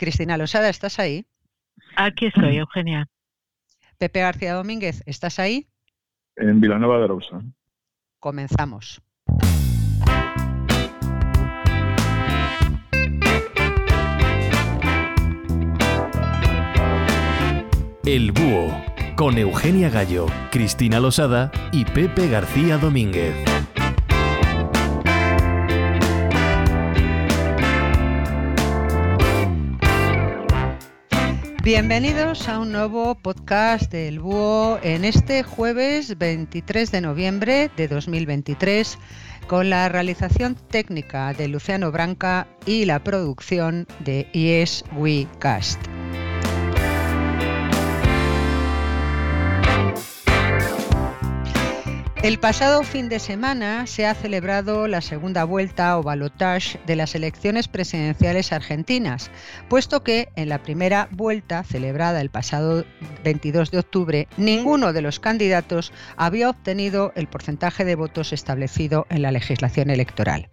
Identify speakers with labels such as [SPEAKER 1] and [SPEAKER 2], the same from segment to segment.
[SPEAKER 1] Cristina Losada, ¿estás ahí?
[SPEAKER 2] Aquí estoy, Eugenia.
[SPEAKER 1] Pepe García Domínguez, ¿estás ahí?
[SPEAKER 3] En Vilanova de Rosa.
[SPEAKER 1] Comenzamos.
[SPEAKER 4] El Búho, con Eugenia Gallo, Cristina Losada y Pepe García Domínguez.
[SPEAKER 1] Bienvenidos a un nuevo podcast del Búho en este jueves 23 de noviembre de 2023 con la realización técnica de Luciano Branca y la producción de Yes We Cast. El pasado fin de semana se ha celebrado la segunda vuelta o balotage de las elecciones presidenciales argentinas, puesto que en la primera vuelta, celebrada el pasado 22 de octubre, ninguno de los candidatos había obtenido el porcentaje de votos establecido en la legislación electoral.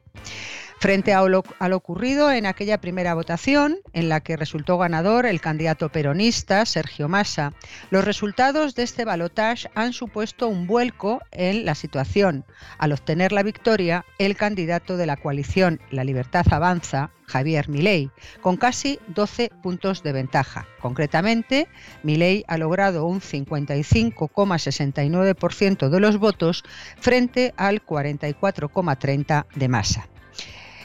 [SPEAKER 1] Frente a lo, ocurrido en aquella primera votación, en la que resultó ganador el candidato peronista Sergio Massa, los resultados de este balotaje han supuesto un vuelco en la situación. Al obtener la victoria, el candidato de la coalición La Libertad Avanza, Javier Milei, con casi 12 puntos de ventaja. Concretamente, Milei ha logrado un 55,69% de los votos frente al 44,30% de Massa.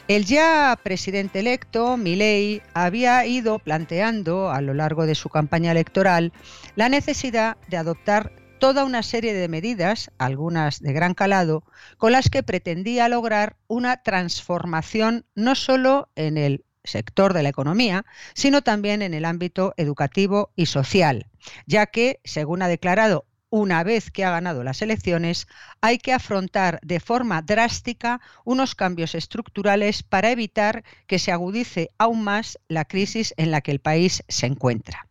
[SPEAKER 1] El ya presidente electo, Milei, había ido planteando a lo largo de su campaña electoral la necesidad de adoptar toda una serie de medidas, algunas de gran calado, con las que pretendía lograr una transformación no solo en el sector de la economía, sino también en el ámbito educativo y social, ya que, según ha declarado una vez que ha ganado las elecciones, hay que afrontar de forma drástica unos cambios estructurales para evitar que se agudice aún más la crisis en la que el país se encuentra.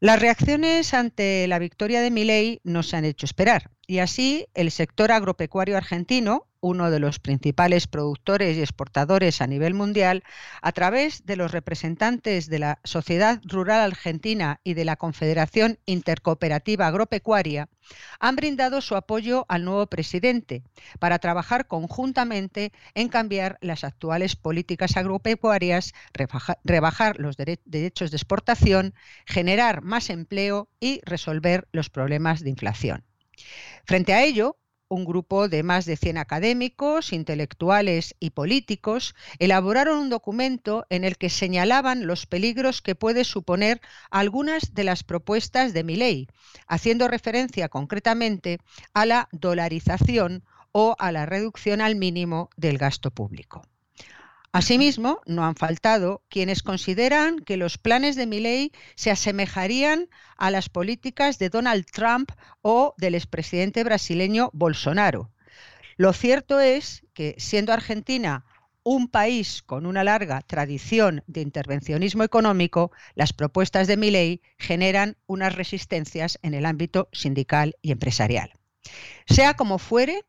[SPEAKER 1] Las reacciones ante la victoria de Milei no se han hecho esperar y así el sector agropecuario argentino, uno de los principales productores y exportadores a nivel mundial, a través de los representantes de la Sociedad Rural Argentina y de la Confederación Intercooperativa Agropecuaria, han brindado su apoyo al nuevo presidente para trabajar conjuntamente en cambiar las actuales políticas agropecuarias, rebajar los derechos de exportación, generar más empleo y resolver los problemas de inflación. Frente a ello, un grupo de más de 100 académicos, intelectuales y políticos elaboraron un documento en el que señalaban los peligros que puede suponer algunas de las propuestas de mi ley, haciendo referencia concretamente a la dolarización o a la reducción al mínimo del gasto público. Asimismo, no han faltado quienes consideran que los planes de Milley se asemejarían a las políticas de Donald Trump o del expresidente brasileño Bolsonaro. Lo cierto es que, siendo Argentina un país con una larga tradición de intervencionismo económico, las propuestas de Milley generan unas resistencias en el ámbito sindical y empresarial. Sea como fuere,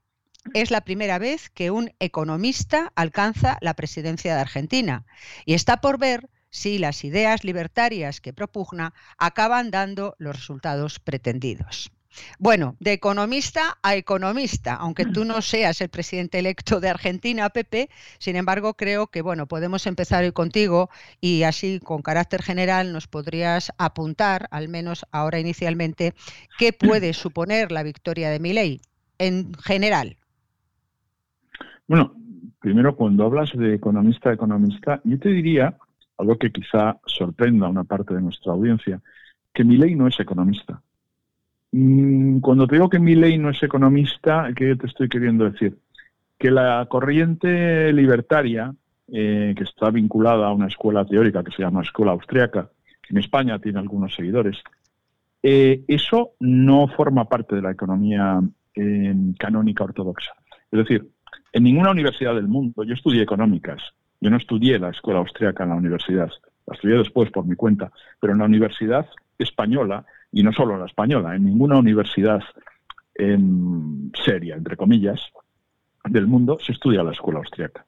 [SPEAKER 1] es la primera vez que un economista alcanza la presidencia de Argentina y está por ver si las ideas libertarias que propugna acaban dando los resultados pretendidos. Bueno, de economista a economista, aunque tú no seas el presidente electo de Argentina, Pepe, sin embargo creo que bueno, podemos empezar hoy contigo y así con carácter general nos podrías apuntar, al menos ahora inicialmente, qué puede suponer la victoria de Milei en general.
[SPEAKER 3] Bueno, primero cuando hablas de economista economista, yo te diría, algo que quizá sorprenda a una parte de nuestra audiencia, que mi ley no es economista. Mm, cuando te digo que mi ley no es economista, ¿qué te estoy queriendo decir? Que la corriente libertaria, eh, que está vinculada a una escuela teórica que se llama Escuela Austriaca, que en España tiene algunos seguidores, eh, eso no forma parte de la economía eh, canónica ortodoxa. Es decir, en ninguna universidad del mundo, yo estudié económicas, yo no estudié la escuela austríaca en la universidad, la estudié después por mi cuenta, pero en la universidad española, y no solo en la española, en ninguna universidad em, seria, entre comillas, del mundo se estudia la escuela austríaca,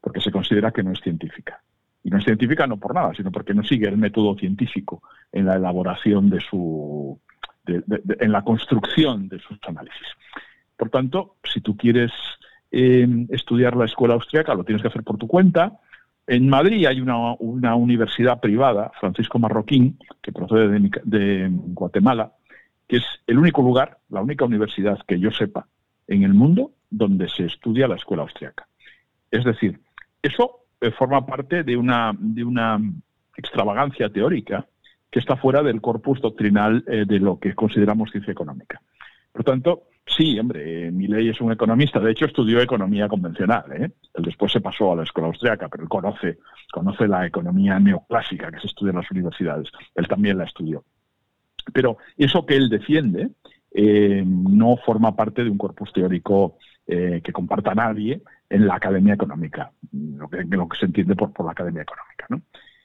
[SPEAKER 3] porque se considera que no es científica. Y no es científica no por nada, sino porque no sigue el método científico en la elaboración de su, en la construcción de sus análisis. Por tanto, si tú quieres estudiar la escuela austríaca, lo tienes que hacer por tu cuenta. En Madrid hay una, universidad privada, Francisco Marroquín, que procede de, de, Guatemala, que es el único lugar, la única universidad que yo sepa en el mundo donde se estudia la escuela austríaca. Es decir, eso eh, forma parte de una, de una extravagancia teórica que está fuera del corpus doctrinal eh, de lo que consideramos ciencia económica. Por tanto, sí, hombre, mi ley es un economista, de hecho estudió economía convencional, ¿eh? él después se pasó a la escuela austriaca, pero él conoce, conoce la economía neoclásica que se estudia en las universidades, él también la estudió. Pero eso que él defiende eh, no forma parte de un corpus teórico eh, que comparta nadie en la academia económica, lo que, lo que se entiende por, por la academia económica. ¿no?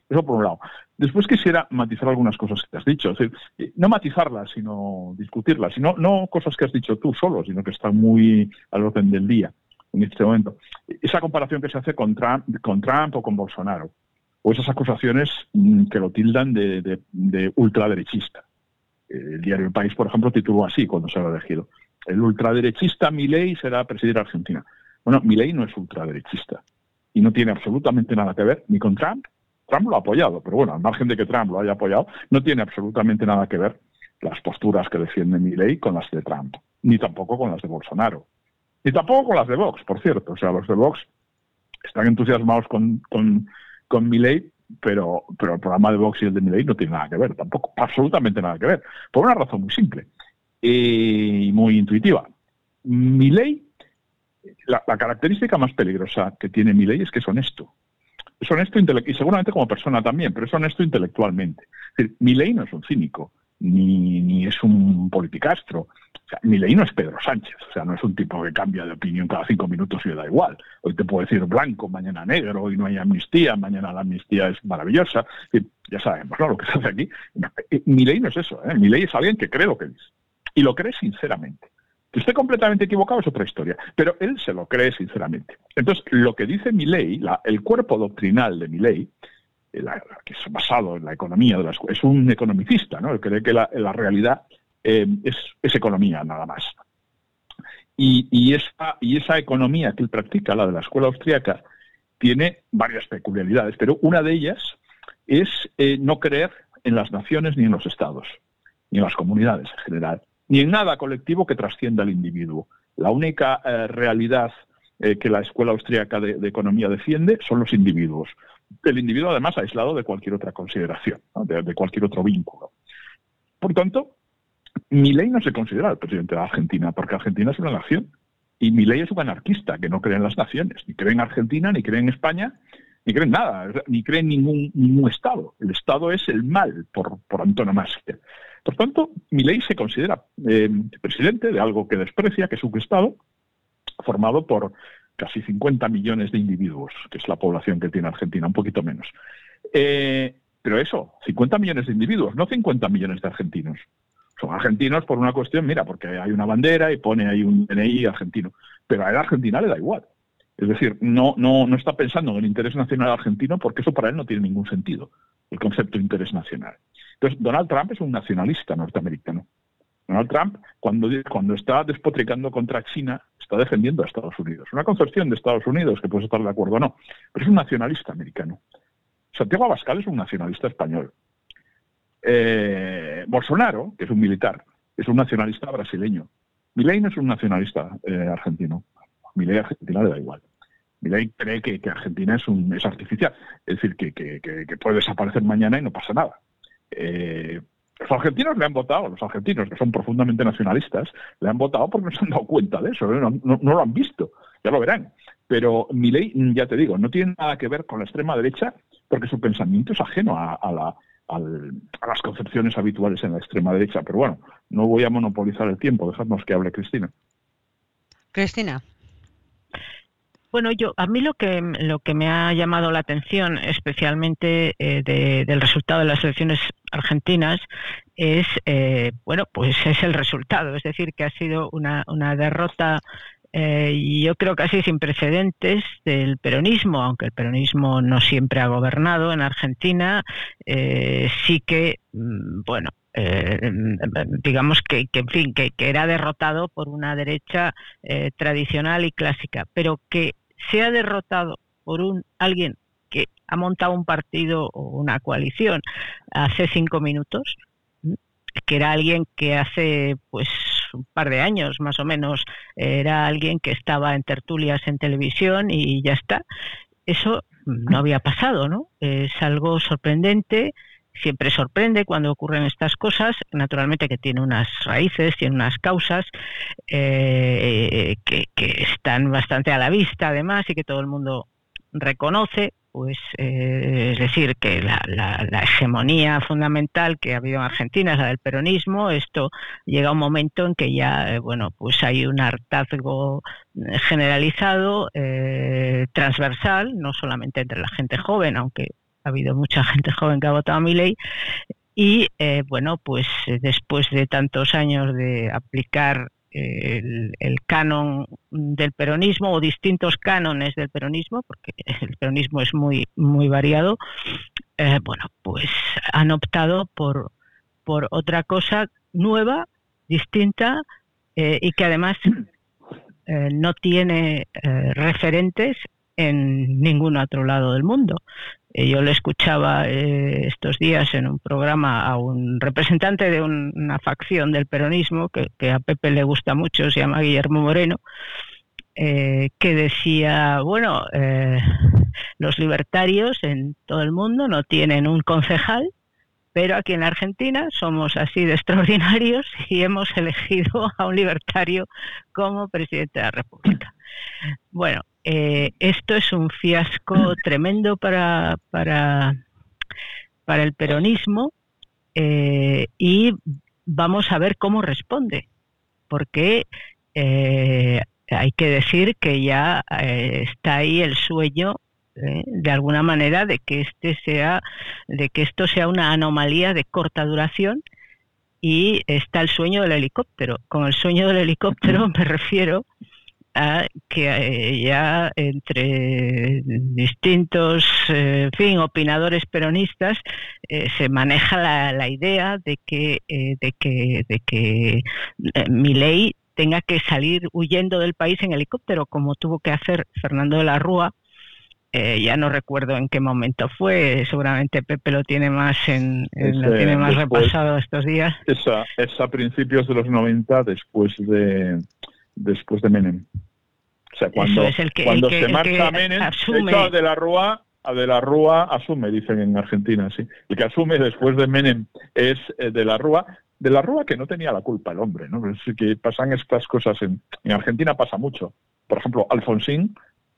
[SPEAKER 3] Eso por un lado. Después quisiera matizar algunas cosas que te has dicho. Es decir, eh, no matizarlas, sino discutirlas. Sino, no cosas que has dicho tú solo, sino que están muy al orden del día en este momento. Esa comparación que se hace con Trump, o con Bolsonaro. O esas acusaciones mm, que lo tildan de, ultraderechista. El diario El País, por ejemplo, tituló así cuando se ha elegido. El ultraderechista Milei será presidir Argentina. Bueno, Milei no es ultraderechista y no tiene absolutamente nada que ver ni con Trump Trump lo ha apoyado, pero bueno, al margen de que Trump lo haya apoyado, no tiene absolutamente nada que ver las posturas que defiende Milley con las de Trump, ni tampoco con las de Bolsonaro, ni tampoco con las de Vox, por cierto. O sea, los de Vox están entusiasmados con, con, con pero, pero el programa de Vox y el de Milley no tiene nada que ver, tampoco, absolutamente nada que ver, por una razón muy simple y muy intuitiva. Milley, la, la característica más peligrosa que tiene Milley es que es honesto es honesto y seguramente como persona también, pero es honesto intelectualmente. Es decir, no es un cínico, ni, ni es un politicastro. O sea, Milei no es Pedro Sánchez, o sea, no es un tipo que cambia de opinión cada cinco minutos y le da igual. Hoy te puedo decir blanco, mañana negro, hoy no hay amnistía, mañana la amnistía es maravillosa. ya sabemos ¿no? lo que se hace aquí. Eh, Milei no es eso, ¿eh? Milei es alguien que cree lo que dice. Y lo cree sinceramente. Que esté completamente equivocado es otra historia, pero él se lo cree sinceramente. Entonces, lo que dice mi ley, el cuerpo doctrinal de mi ley, eh, que es basado en la economía, de es un economicista, ¿no? Él cree que la, realidad eh, es, economía nada más. Y, y, esa, y esa economía que él practica, la de la escuela austríaca, tiene varias peculiaridades, pero una de ellas es eh, no creer en las naciones ni en los estados, ni en las comunidades en general ni en nada colectivo que trascienda al individuo. La única eh, realidad eh, que la Escuela Austríaca de, Economía defiende son los individuos. El individuo, además, aislado de cualquier otra consideración, de, cualquier otro vínculo. Por tanto, ley no se considera el presidente de Argentina, porque Argentina es una nación. Y ley es un anarquista que no cree en las naciones, ni cree en Argentina, ni cree en España, ni cree en nada, ni cree en ningún, ningún Estado. El Estado es el mal por, por antonomasia. Por tanto, ley se considera eh, presidente de algo que desprecia, que es un Estado formado por casi 50 millones de individuos, que es la población que tiene Argentina, un poquito menos. Eh, pero eso, 50 millones de individuos, no 50 millones de argentinos. Son argentinos por una cuestión, mira, porque hay una bandera y pone ahí un DNI argentino. Pero a la Argentina le da igual. Es decir, no, está pensando en el interés nacional argentino porque eso para él no tiene ningún sentido, el concepto de interés nacional. Entonces, Donald Trump es un nacionalista norteamericano. Donald Trump, cuando, está despotricando contra China, está defendiendo a Estados Unidos. Una concepción de Estados Unidos, que puedes estar de acuerdo o no, pero es un nacionalista americano. Santiago Abascal es un nacionalista español. Eh, Bolsonaro, que es un militar, es un nacionalista brasileño. Milei es un nacionalista eh, argentino. Milei Argentina le da igual. Milei cree que, Argentina es, un, es artificial, es decir, que, puede desaparecer mañana y no pasa nada. Eh, los argentinos le han votado, los argentinos que son profundamente nacionalistas, le han votado porque no se han dado cuenta de eso, ¿eh? no, lo han visto, ya lo verán. Pero mi ley, ya te digo, no tiene nada que ver con la extrema derecha porque su pensamiento es ajeno a, a las concepciones habituales en la extrema derecha. Pero bueno, no voy a monopolizar el tiempo, dejadnos que hable Cristina.
[SPEAKER 1] Cristina.
[SPEAKER 2] Bueno, yo a mí lo que lo que me ha llamado la atención, especialmente eh, del resultado de las elecciones argentinas, es eh, bueno, pues es el resultado, es decir, que ha sido una, una derrota eh, yo creo casi sin precedentes del peronismo, aunque el peronismo no siempre ha gobernado en Argentina, eh, sí que, mm, bueno, eh, digamos que, en fin, que, era derrotado por una derecha tradicional y clásica, pero que sea derrotado por un alguien que ha montado un partido o una coalición hace cinco minutos, que era alguien que hace pues un par de años más o menos era alguien que estaba en tertulias en televisión y ya está. Eso no había pasado, ¿no? Es algo sorprendente, siempre sorprende cuando ocurren estas cosas, naturalmente que tiene unas raíces, tiene unas causas eh, que, que están bastante a la vista además y que todo el mundo reconoce, pues eh, es decir, que la, hegemonía fundamental que ha habido en Argentina es la del peronismo. Esto llega a un momento en que ya, eh, bueno, pues hay un hartazgo eh, generalizado, transversal, no solamente entre la gente joven, aunque ha habido mucha gente joven que ha votado a mi ley. Y bueno, pues después de tantos años de aplicar el, canon del peronismo o distintos cánones del peronismo, porque el peronismo es muy, muy variado, eh, bueno, pues han optado por, por otra cosa nueva, distinta eh, y que además eh, no tiene referentes en ningún otro lado del mundo. Eh, yo le escuchaba eh, estos días en un programa a un representante de una facción del peronismo que, a Pepe le gusta mucho, se llama Guillermo Moreno, eh, que decía, bueno, los libertarios en todo el mundo no tienen un concejal, pero aquí en Argentina somos así de extraordinarios y hemos elegido a un libertario como presidente de la República. Bueno, eh, esto es un fiasco tremendo para, para, para el peronismo eh, y vamos a ver cómo responde, porque eh, hay que decir que ya está ahí el sueño de alguna manera de que este sea de que esto sea una anomalía de corta duración y está el sueño del helicóptero. Con el sueño del helicóptero me refiero a que eh, ya entre distintos eh, fin opinadores peronistas eh, se maneja la, idea de que de que de que mi ley tenga que salir huyendo del país en helicóptero como tuvo que hacer Fernando de la Rúa ya no recuerdo en qué momento fue, seguramente Pepe lo tiene más en, lo tiene más repasado estos días.
[SPEAKER 3] Es a, principios de los 90 después de después de Menem. O sea, cuando, cuando se marcha Menem, asume. de la Rúa, a de la Rúa asume, dicen en Argentina, sí. El que asume después de Menem es eh, de la Rúa. De la Rúa que no tenía la culpa el hombre, ¿no? Es que pasan estas cosas en, en Argentina pasa mucho. Por ejemplo, Alfonsín,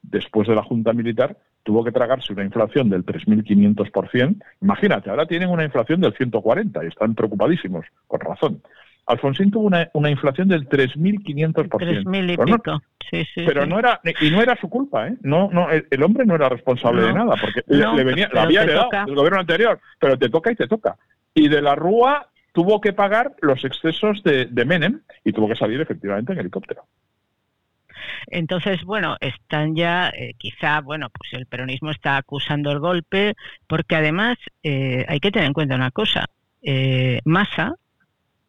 [SPEAKER 3] después de la Junta Militar, tuvo que tragarse una inflación del 3.500%. Imagínate, ahora tienen una inflación del 140 y están preocupadísimos, con razón. Alfonsín tuvo una, una inflación del 3.500%.
[SPEAKER 2] 3.000 y pico. Sí, sí,
[SPEAKER 3] pero no era y no era su culpa, ¿eh? No, no, el, hombre no era responsable de nada porque le, venía, la había heredado del gobierno anterior, pero te toca y te toca. Y de la Rúa tuvo que pagar los excesos de, de Menem y tuvo que salir efectivamente en helicóptero.
[SPEAKER 2] Entonces, bueno, están ya, eh, quizá, bueno, pues el peronismo está acusando el golpe, porque además eh, hay que tener en cuenta una cosa. Eh, Massa,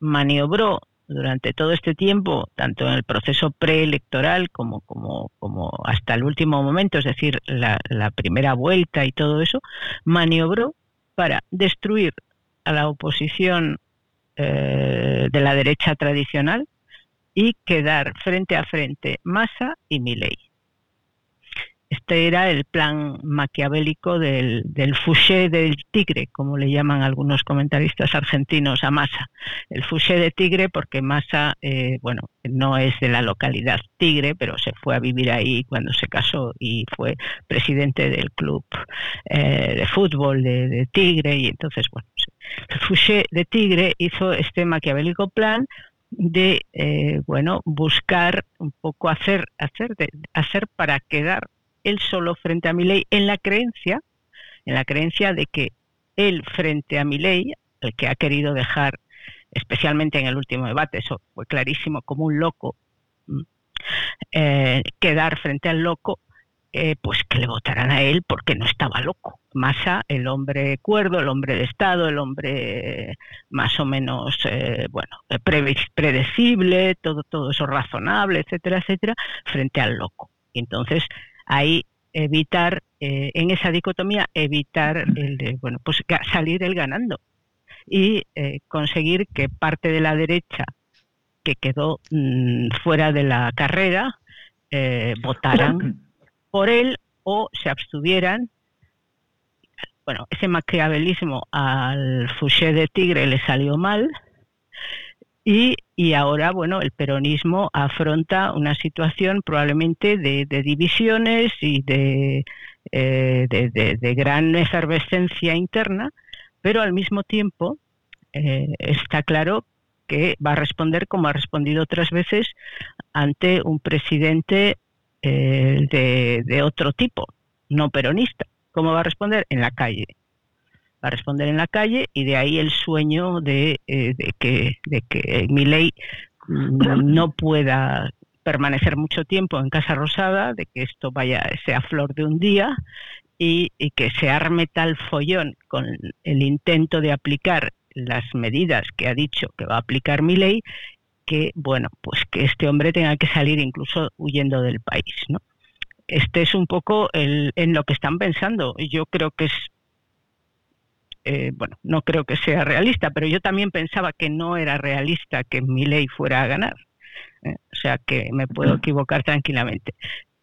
[SPEAKER 2] maniobró durante todo este tiempo, tanto en el proceso preelectoral como, como, como hasta el último momento, es decir, la, primera vuelta y todo eso, maniobró para destruir a la oposición eh, de la derecha tradicional y quedar frente a frente Massa y Milei. Este era el plan maquiavélico del, del del tigre, como le llaman algunos comentaristas argentinos a Massa. El fouché de tigre porque Massa, eh, bueno, no es de la localidad Tigre, pero se fue a vivir ahí cuando se casó y fue presidente del club eh, de fútbol de, Tigre y entonces, bueno, el fouché de tigre hizo este maquiavélico plan de eh, bueno buscar un poco hacer hacer hacer para quedar él solo frente a mi ley en la creencia, en la creencia de que él frente a mi ley, el que ha querido dejar, especialmente en el último debate, eso fue clarísimo, como un loco, eh, quedar frente al loco, eh, pues que le votaran a él porque no estaba loco. Massa, el hombre cuerdo, el hombre de Estado, el hombre más o menos, bueno, predecible, todo, todo eso razonable, etcétera, etcétera, frente al loco. Entonces ahí evitar, en esa dicotomía, evitar el de, bueno, pues salir el ganando y conseguir que parte de la derecha que quedó mm, fuera de la carrera eh, votaran por él o se abstuvieran. Bueno, ese maquiavelismo al Fouché de Tigre le salió mal y, ahora, bueno, el peronismo afronta una situación probablemente de, divisiones y de, eh, de, gran efervescencia interna, pero al mismo tiempo eh, está claro que va a responder como ha respondido otras veces ante un presidente eh, de, otro tipo, no peronista. ¿Cómo va a responder? En la calle. Va a responder en la calle y de ahí el sueño de, eh, que, de que ley no pueda permanecer mucho tiempo en Casa Rosada, de que esto vaya sea flor de un día y, y, que se arme tal follón con el intento de aplicar las medidas que ha dicho que va a aplicar mi ley, que bueno, pues que este hombre tenga que salir incluso huyendo del país, ¿no? Este es un poco el, en lo que están pensando. Yo creo que es eh, bueno, no creo que sea realista, pero yo también pensaba que no era realista que mi ley fuera a ganar. ¿eh? o sea que me puedo equivocar tranquilamente.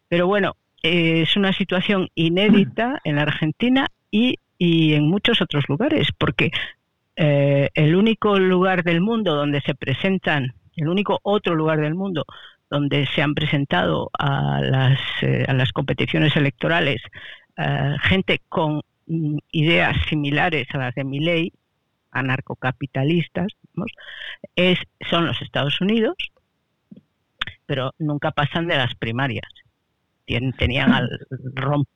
[SPEAKER 2] Pero bueno, eh, es una situación inédita en la Argentina y, y en muchos otros lugares, porque eh, el único lugar del mundo donde se presentan, el único otro lugar del mundo donde se han presentado a las, eh, a las competiciones electorales eh, gente con mm, ideas similares a las de Milley, anarcocapitalistas, es, son los Estados Unidos, pero nunca pasan de las primarias tenían al Ron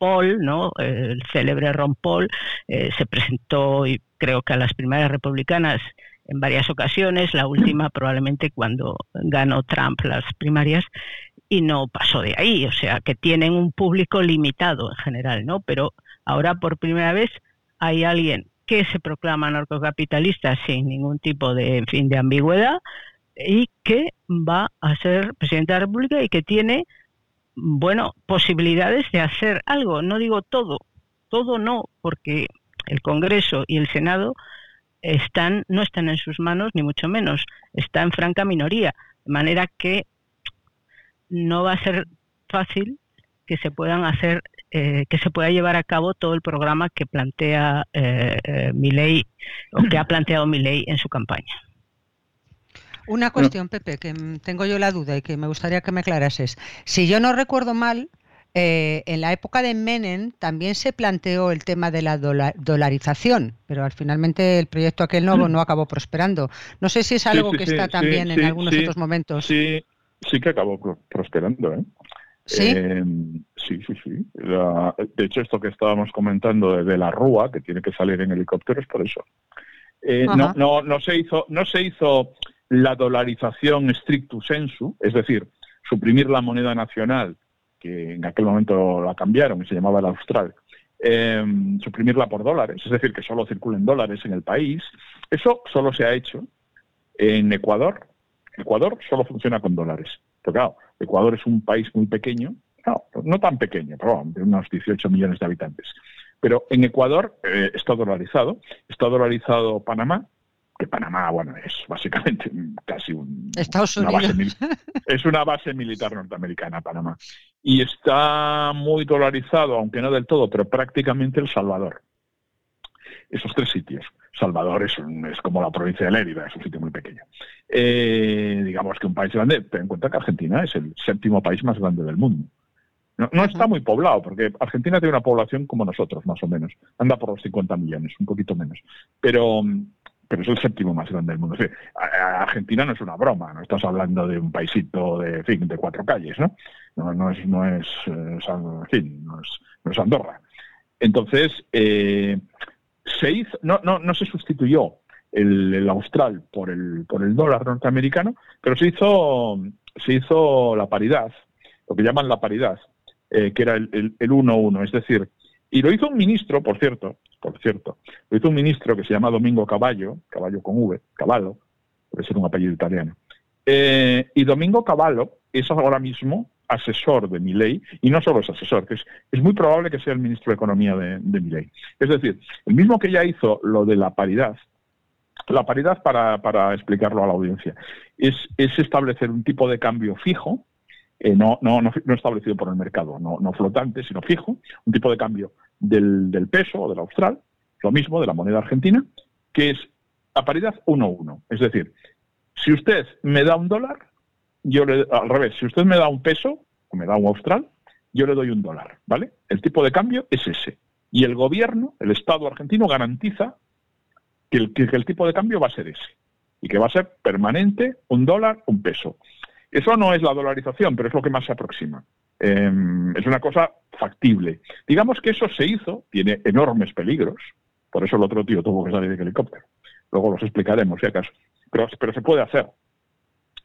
[SPEAKER 2] ¿no? el célebre Ron eh, se presentó y creo que a las primarias republicanas en varias ocasiones, la última probablemente cuando ganó Trump las primarias y no pasó de ahí, o sea que tienen un público limitado en general, ¿no? Pero ahora por primera vez hay alguien que se proclama narcocapitalista sin ningún tipo de, en fin, de ambigüedad y que va a ser presidente de la República y que tiene bueno, posibilidades de hacer algo. No digo todo, todo no, porque el Congreso y el Senado están, no están en sus manos, ni mucho menos, está en franca minoría, de manera que no va a ser fácil que se puedan hacer, eh, que se pueda llevar a cabo todo el programa que plantea eh, eh mi ley o que ha planteado mi ley en su campaña.
[SPEAKER 1] Una cuestión, Pepe, que tengo yo la duda y que me gustaría que me aclarases. Si yo no recuerdo mal, eh, en la época de Menem también se planteó el tema de la dolarización, pero al finalmente el proyecto aquel nuevo no acabó prosperando. No sé si es algo que está también en algunos otros momentos.
[SPEAKER 3] Sí, sí que acabó prosperando. ¿eh?
[SPEAKER 1] ¿Sí?
[SPEAKER 3] Em, sí, sí, sí. de hecho, esto que estábamos comentando de, la Rúa, que tiene que salir en helicóptero, es por eso. Eh, no, no, no se hizo, no se hizo la dolarización stricto sensu, es decir, suprimir la moneda nacional, que en aquel momento la cambiaron y se llamaba el austral, em, suprimirla por dólares, es decir, que solo circulen dólares en el país, eso solo se ha hecho en Ecuador. Ecuador solo funciona con dólares. Pero claro, Ecuador es un país muy pequeño, no, tan pequeño, pero de unos 18 millones de habitantes. Pero en Ecuador eh, está dolarizado, está dolarizado Panamá, que Panamá, bueno, es básicamente casi un,
[SPEAKER 1] una base
[SPEAKER 3] es una base militar norteamericana, Panamá. Y está muy dolarizado, aunque no del todo, pero prácticamente El Salvador. Esos tres sitios. Salvador es, es como la provincia de Lérida, es un sitio muy pequeño. Eh, digamos que un país grande, ten en cuenta que Argentina es el séptimo país más grande del mundo. No, no, está muy poblado, porque Argentina tiene una población como nosotros, más o menos. Anda por los 50 millones, un poquito menos. Pero, pero es el séptimo más grande del mundo. Argentina no es una broma, no estás hablando de un paisito de, fin, de cuatro calles, ¿no? No, es, no es, eh, no es, Andorra. Entonces, eh, se hizo, no, no, no se sustituyó el, austral por el, por el dólar norteamericano, pero se hizo, se hizo la paridad lo que llaman la paridad, eh, que era el 1-1. Es decir, y lo hizo un ministro, por cierto, por cierto, lo hizo un ministro que se llama Domingo Caballo, Caballo con V, Caballo, puede ser un apellido italiano. Eh, y Domingo Caballo es ahora mismo asesor de mi ley, y no solo es asesor, que es, es muy probable que sea el ministro de Economía de, de mi ley. Es decir, el mismo que ya hizo lo de la paridad, la paridad, para, para explicarlo a la audiencia, es establecer un tipo de cambio fijo, eh, no, no, no, establecido por el mercado, no, no flotante, sino fijo, un tipo de cambio del, del peso o del austral, lo mismo de la moneda argentina, que es a paridad 1-1. Es decir, si usted me da un dólar, yo le, al revés, si usted me da un peso o me da un austral, yo le doy un dólar, ¿vale? El tipo de cambio es ese. Y el gobierno, el Estado argentino, garantiza que el, que el tipo de cambio va a ser ese. Y que va a ser permanente un dólar, un peso. Eso no es la dolarización, pero es lo que más se aproxima. Eh, es una cosa factible. Digamos que eso se hizo, tiene enormes peligros, por eso el otro tío tuvo que salir de helicóptero. Luego los explicaremos, si acaso. Pero, se puede hacer.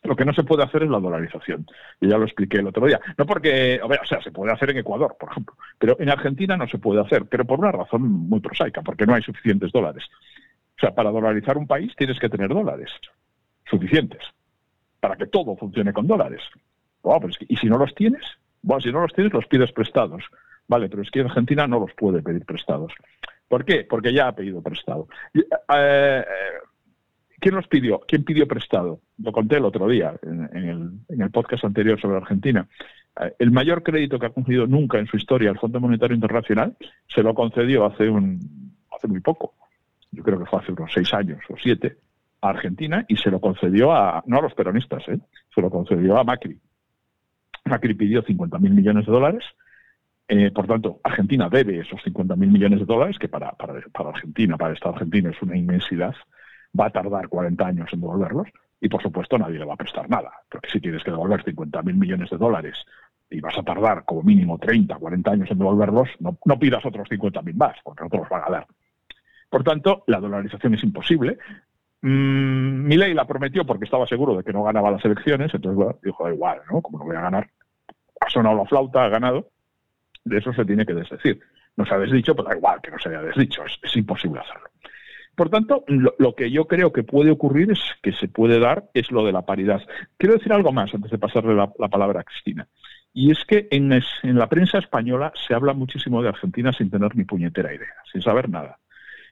[SPEAKER 3] Lo que no se puede hacer es la dolarización. Y ya lo expliqué el otro día. No porque, o sea, se puede hacer en Ecuador, por ejemplo, pero en Argentina no se puede hacer, pero por una razón muy prosaica, porque no hay suficientes dólares. O sea, para dolarizar un país tienes que tener dólares suficientes para que todo funcione con dólares. y si no los tienes, bueno, si no los tienes, los pides prestados. Vale, pero es que Argentina no los puede pedir prestados. ¿Por qué? Porque ya ha pedido prestado. Eh, ¿Quién los pidió? ¿Quién pidió prestado? Lo conté el otro día en, el, podcast anterior sobre Argentina. Eh, el mayor crédito que ha concedido nunca en su historia el Fondo Monetario Internacional se lo concedió hace, un, hace muy poco. Yo creo que fue hace unos seis años o siete a Argentina y se lo concedió a, no a los peronistas, ¿eh? se lo concedió a Macri. Macri pidió 50.000 millones de dólares. Eh, por tanto, Argentina debe esos 50.000 millones de dólares, que para, para, para, Argentina, para el Estado argentino, es una inmensidad. Va a tardar 40 años en devolverlos. Y, por supuesto, nadie le va a prestar nada. Porque si tienes que devolver 50.000 millones de dólares y vas a tardar como mínimo 30, 40 años en devolverlos, no, no pidas otros 50.000 más, porque no te los van a dar. Por tanto, la dolarización es imposible. Mm, Milei la prometió porque estaba seguro de que no ganaba las elecciones, entonces bueno, dijo, da igual, ¿no? Como no voy a ganar, ha sonado la flauta, ha ganado, de eso se tiene que desdecir. No se ha desdicho, pero da igual que no se haya desdicho, es, imposible hacerlo. Por tanto, lo, que yo creo que puede ocurrir es que se puede dar es lo de la paridad. Quiero decir algo más antes de pasarle la, palabra a Cristina. Y es que en, en, la prensa española se habla muchísimo de Argentina sin tener ni puñetera idea, sin saber nada.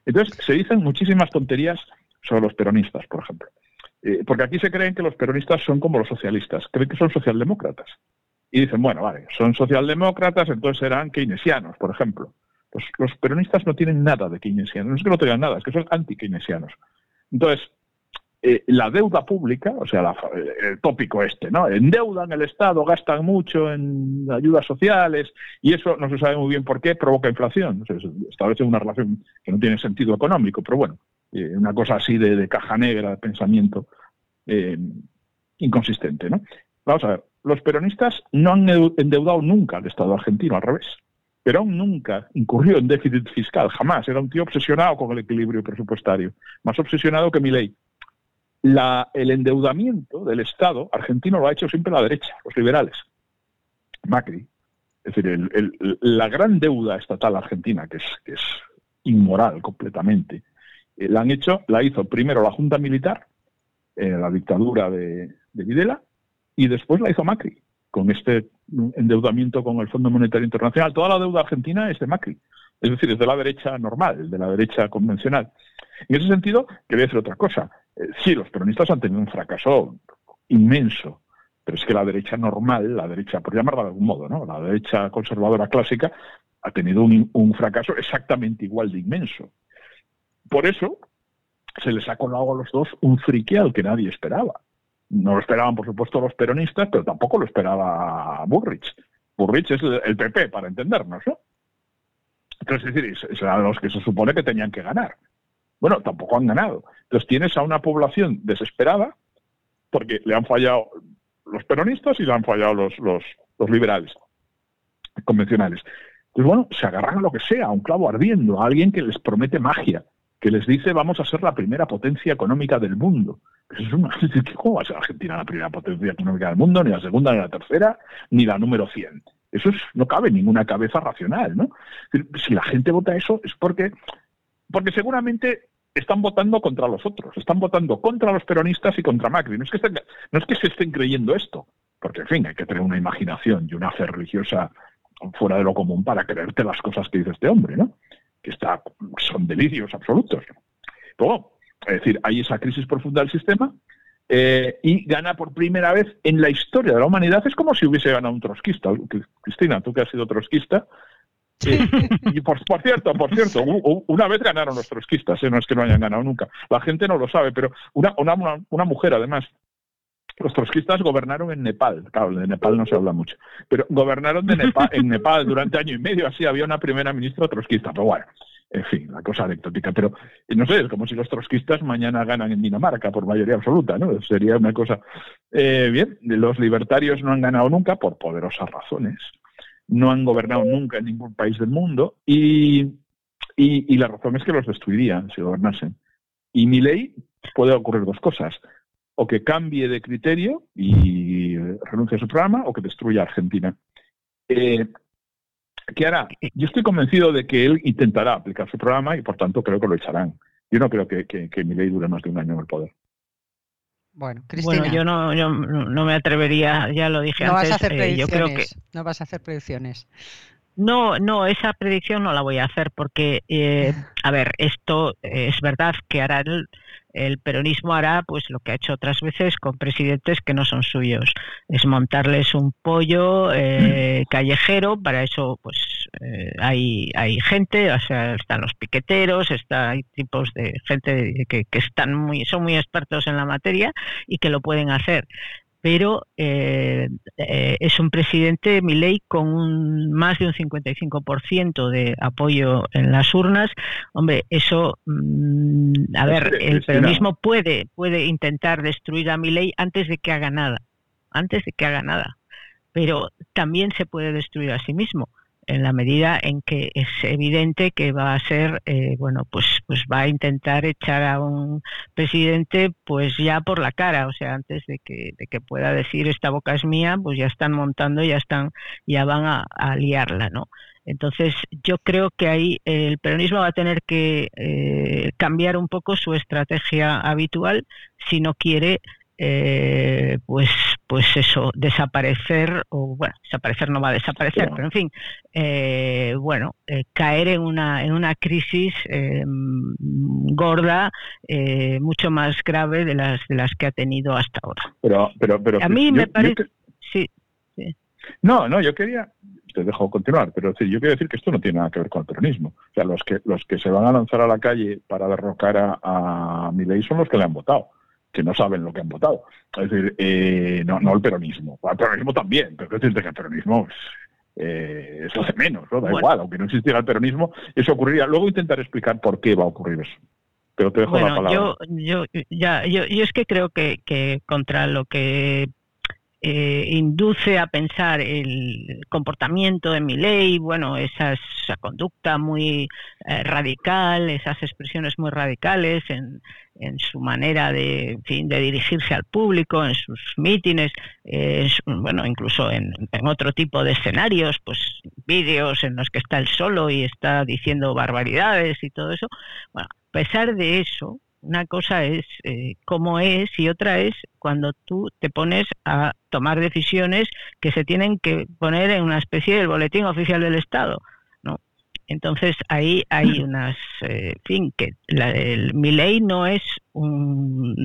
[SPEAKER 3] Entonces, se dicen muchísimas tonterías sobre los peronistas, por ejemplo. Eh, porque aquí se creen que los peronistas son como los socialistas, creen que son socialdemócratas. Y dicen, bueno, vale, son socialdemócratas, entonces serán keynesianos, por ejemplo. Pues los peronistas no tienen nada de keynesianos, no es que no tengan nada, es que son anti-keynesianos. Entonces, eh, la deuda pública, o sea, el tópico este, ¿no? Endeudan el Estado, gastan mucho en ayudas sociales y eso no se sabe muy bien por qué provoca inflación. O establece una relación que no tiene sentido económico, pero bueno, eh, una cosa así de, caja negra de pensamiento eh, inconsistente. ¿no? Vamos a ver, los peronistas no han endeudado nunca al Estado argentino, al revés. Perón nunca incurrió en déficit fiscal, jamás. Era un tío obsesionado con el equilibrio presupuestario, más obsesionado que mi ley. el endeudamiento del Estado argentino lo ha hecho siempre la derecha, los liberales. Macri. Es decir, la gran deuda estatal argentina, que es, que es inmoral completamente, la han hecho, la hizo primero la Junta Militar, eh, la dictadura de, Videla, y después la hizo Macri, con este endeudamiento con el Fondo Monetario Internacional. Toda la deuda argentina es de Macri, es decir, es de la derecha normal, de la derecha convencional. En ese sentido, quería decir otra cosa. Eh, sí, los peronistas han tenido un fracaso inmenso, pero es que la derecha normal, la derecha, por llamarla de algún modo, ¿no? la derecha conservadora clásica, ha tenido un fracaso exactamente igual de inmenso. Por eso se les ha colado a los dos un friqueal que nadie esperaba. No lo esperaban, por supuesto, los peronistas, pero tampoco lo esperaba Burrich. Burrich es el PP, para entendernos, ¿no? Entonces, es decir, serán los que se supone que tenían que ganar. Bueno, tampoco han ganado. Entonces tienes a una población desesperada porque le han fallado los peronistas y le han fallado los liberales convencionales. Entonces, bueno, se agarran a lo que sea, a un clavo ardiendo, a alguien que les promete magia que les dice vamos a ser la primera potencia económica del mundo. es una, ¿Cómo va a ser Argentina la primera potencia económica del mundo? Ni la segunda, ni la tercera, ni la número 100. Eso no cabe ninguna cabeza racional, ¿no? Si la gente vota eso es porque, porque seguramente están votando contra los otros, están votando contra los peronistas y contra Macri. No es que, no es que se estén creyendo esto, porque en fin, hay que tener una imaginación y una fe religiosa fuera de lo común para creerte las cosas que dice este hombre, ¿no? Que está, son delirios absolutos. Luego, es decir, hay esa crisis profunda del sistema eh, y gana por primera vez en la historia de la humanidad. Es como si hubiese ganado un trotskista. Cristina, tú que has sido trotskista. Eh, y por, cierto, por cierto, una vez ganaron los trotskistas, ¿eh? no es que no hayan ganado nunca. La gente no lo sabe, pero una, una, una mujer, además, los trotskistas gobernaron en Nepal, claro, de Nepal no se habla mucho, pero gobernaron en Nepal durante año y medio, así había una primera ministra trotskista, pero bueno, en fin, la cosa anecdótica, pero no sé, es como si los trotskistas mañana ganan en Dinamarca por mayoría absoluta, ¿no? Sería una cosa... Eh, bien, los libertarios no han ganado nunca por poderosas razones, no han gobernado nunca en ningún país del mundo y, y, la razón es que los destruirían si gobernasen. Y mi ley puede ocurrir dos cosas, o que cambie de criterio y renuncie a su programa o que destruya a Argentina. Eh, ¿Qué hará? Yo estoy convencido de que él intentará aplicar su programa y por tanto creo que lo echarán. Yo no creo que, que, mi ley dure más de un año en el poder.
[SPEAKER 2] Bueno, Cristina. Bueno, yo no, yo no me atrevería, ya lo dije
[SPEAKER 1] no
[SPEAKER 2] antes.
[SPEAKER 1] Vas a hacer predicciones, eh, yo creo que... No vas a hacer predicciones.
[SPEAKER 2] No, no, esa predicción no la voy a hacer porque, eh, a ver, esto es verdad que hará el, el peronismo hará pues lo que ha hecho otras veces con presidentes que no son suyos. Es montarles un pollo eh, callejero para eso pues eh, hay hay gente o sea están los piqueteros está hay tipos de gente que, que están muy son muy expertos en la materia y que lo pueden hacer pero eh, eh, es un presidente, Milei, con un, más de un 55% de apoyo en las urnas. Hombre, eso, mm, a ver, el peronismo puede, puede intentar destruir a Milei antes de que haga nada, antes de que haga nada, pero también se puede destruir a sí mismo en la medida en que es evidente que va a ser, eh, bueno, pues, pues va a intentar echar a un presidente pues ya por la cara, o sea, antes de que, de que pueda decir esta boca es mía, pues ya están montando, ya están, ya van a, liarla, ¿no? Entonces, yo creo que ahí el peronismo va a tener que eh, cambiar un poco su estrategia habitual si no quiere eh, pues, pues eso, desaparecer, o bueno, desaparecer no va a desaparecer, pero en fin, eh, bueno, eh, caer en una, en una crisis gorda, mucho más grave de las, de las que ha tenido hasta ahora.
[SPEAKER 3] Pero, pero, pero,
[SPEAKER 2] a mí me parece... Sí,
[SPEAKER 3] No, no, yo quería, te dejo continuar, pero yo quiero decir que esto no tiene nada que ver con el peronismo. O sea, los que, los que se van a lanzar a la calle para derrocar a, a Milei son los que le han votado que no saben lo que han votado. Es decir, eh, no, no el peronismo. El peronismo también, pero es decir que el peronismo eh, eso hace menos, ¿no? Da igual, aunque no existiera el peronismo, eso ocurriría. Luego intentaré explicar por qué va a ocurrir eso. Pero te dejo la palabra.
[SPEAKER 2] Yo, yo, ya, yo, yo es que creo que, que contra lo que eh, induce a pensar el comportamiento de mi ley, bueno, esa, esa conducta muy eh, radical, esas expresiones muy radicales en, su manera de, fin, de dirigirse al público, en sus mítines, bueno, incluso en, en, otro tipo de escenarios, pues vídeos en los que está él solo y está diciendo barbaridades y todo eso. Bueno, a pesar de eso, una cosa es eh, cómo es y otra es cuando tú te pones a tomar decisiones que se tienen que poner en una especie del boletín oficial del Estado. ¿no? Entonces ahí hay unas, eh, fin, que la, mi ley no es un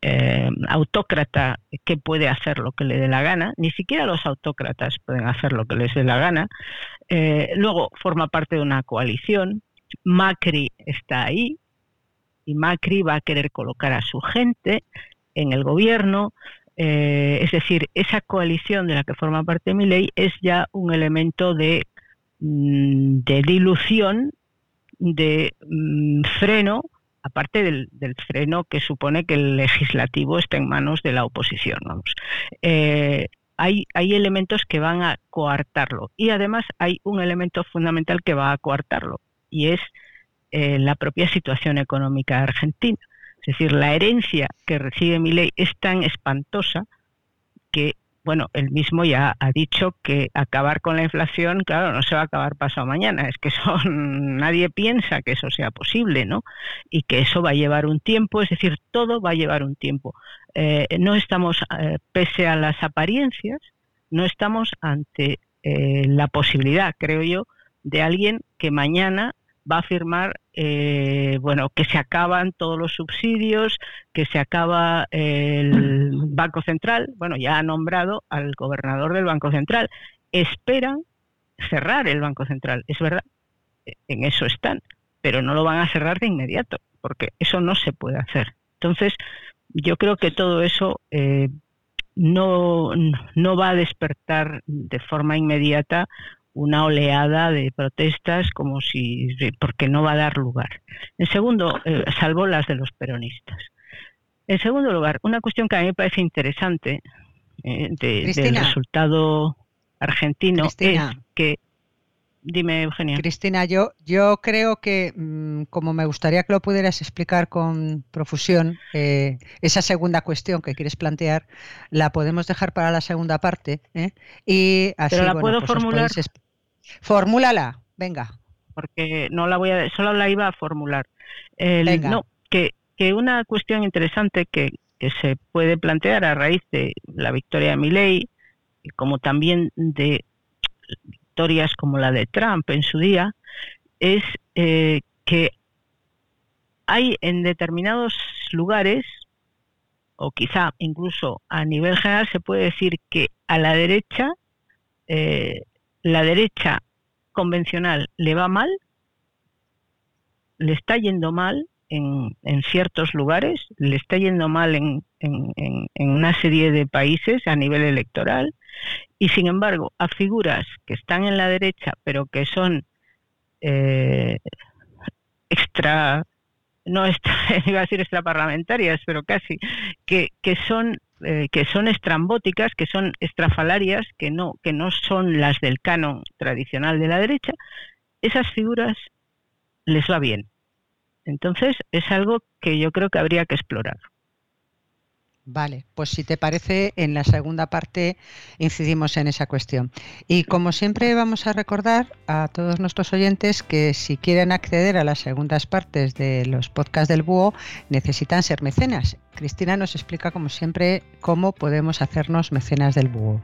[SPEAKER 2] eh, autócrata que puede hacer lo que le dé la gana, ni siquiera los autócratas pueden hacer lo que les dé la gana. luego forma parte de una coalición, Macri está ahí, y Macri va a querer colocar a su gente en el gobierno. Eh, es decir, esa coalición de la que forma parte mi ley es ya un elemento de, mm, de dilución, de mm, freno, aparte del, freno que supone que el legislativo está en manos de la oposición. Vamos. Eh, hay, hay elementos que van a coartarlo y además hay un elemento fundamental que va a coartarlo y es eh, la propia situación económica argentina. Es decir, la herencia que recibe Milei es tan espantosa que bueno, él mismo ya ha dicho que acabar con la inflación, claro, no se va a acabar pasado mañana, es que son, nadie piensa que eso sea posible, ¿no? Y que eso va a llevar un tiempo, es decir, todo va a llevar un tiempo. Eh, no estamos, eh, pese a las apariencias, no estamos ante eh, la posibilidad, creo yo, de alguien que mañana va a firmar, eh, bueno, que se acaban todos los subsidios, que se acaba el Banco Central, bueno, ya ha nombrado al gobernador del Banco Central. Esperan cerrar el Banco Central, es verdad, en eso están, pero no lo van a cerrar de inmediato, porque eso no se puede hacer. Entonces, yo creo que todo eso eh, no, no va a despertar de forma inmediata una oleada de protestas como si porque no va a dar lugar. En segundo, eh, salvo las de los peronistas. En segundo lugar, una cuestión que a mí me parece interesante eh, del resultado argentino es que Dime, Eugenia.
[SPEAKER 1] Cristina, yo, yo creo que, mm, como me gustaría que lo pudieras explicar con profusión, eh, esa segunda cuestión que quieres plantear, la podemos dejar para la segunda parte. ¿eh? Y así,
[SPEAKER 2] Pero la puedo pues formular.
[SPEAKER 1] Formúlala, venga.
[SPEAKER 2] Porque no la voy a, solo la iba a formular. No, que, que una cuestión interesante que, que se puede plantear a raíz de la victoria de Milei, como también de historias como la de Trump en su día, es eh, que hay en determinados lugares, o quizá incluso a nivel general, se puede decir que a la derecha, eh, la derecha convencional le va mal, le está yendo mal en, ciertos lugares, le está yendo mal en, en, una serie de países a nivel electoral, y sin embargo, a figuras que están en la derecha, pero que son eh, extra, no extra, iba a decir extraparlamentarias, pero casi, que, que son eh, que son estrambóticas, que son estrafalarias, que no, que no son las del canon tradicional de la derecha, esas figuras les va bien. Entonces es algo que yo creo que habría que explorar.
[SPEAKER 1] Vale, pues si te parece, en la segunda parte incidimos en esa cuestión. Y como siempre vamos a recordar a todos nuestros oyentes que si quieren acceder a las segundas partes de los podcasts del Búho, necesitan ser mecenas. Cristina nos explica, como siempre, cómo podemos hacernos mecenas del Búho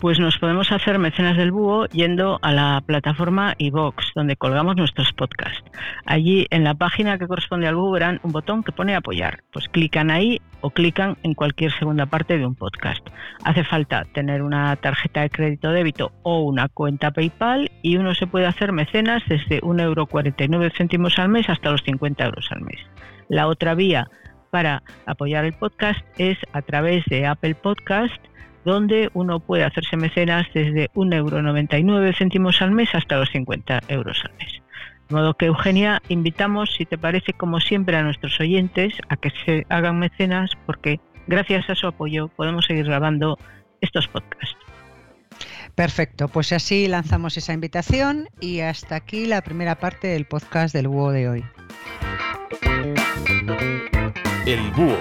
[SPEAKER 2] pues nos podemos hacer mecenas del búho yendo a la plataforma iVox, donde colgamos nuestros podcasts. Allí en la página que corresponde al búho verán un botón que pone apoyar. Pues clican ahí o clican en cualquier segunda parte de un podcast. Hace falta tener una tarjeta de crédito débito o una cuenta PayPal y uno se puede hacer mecenas desde 1,49€ al mes hasta los 50 euros al mes. La otra vía para apoyar el podcast es a través de Apple Podcast donde uno puede hacerse mecenas desde 1,99 euro al mes hasta los 50 euros al mes. De modo que, Eugenia, invitamos, si te parece, como siempre, a nuestros oyentes a que se hagan mecenas porque gracias a su apoyo podemos seguir grabando estos podcasts.
[SPEAKER 1] Perfecto, pues así lanzamos esa invitación y hasta aquí la primera parte del podcast del Búho de hoy.
[SPEAKER 4] El Búho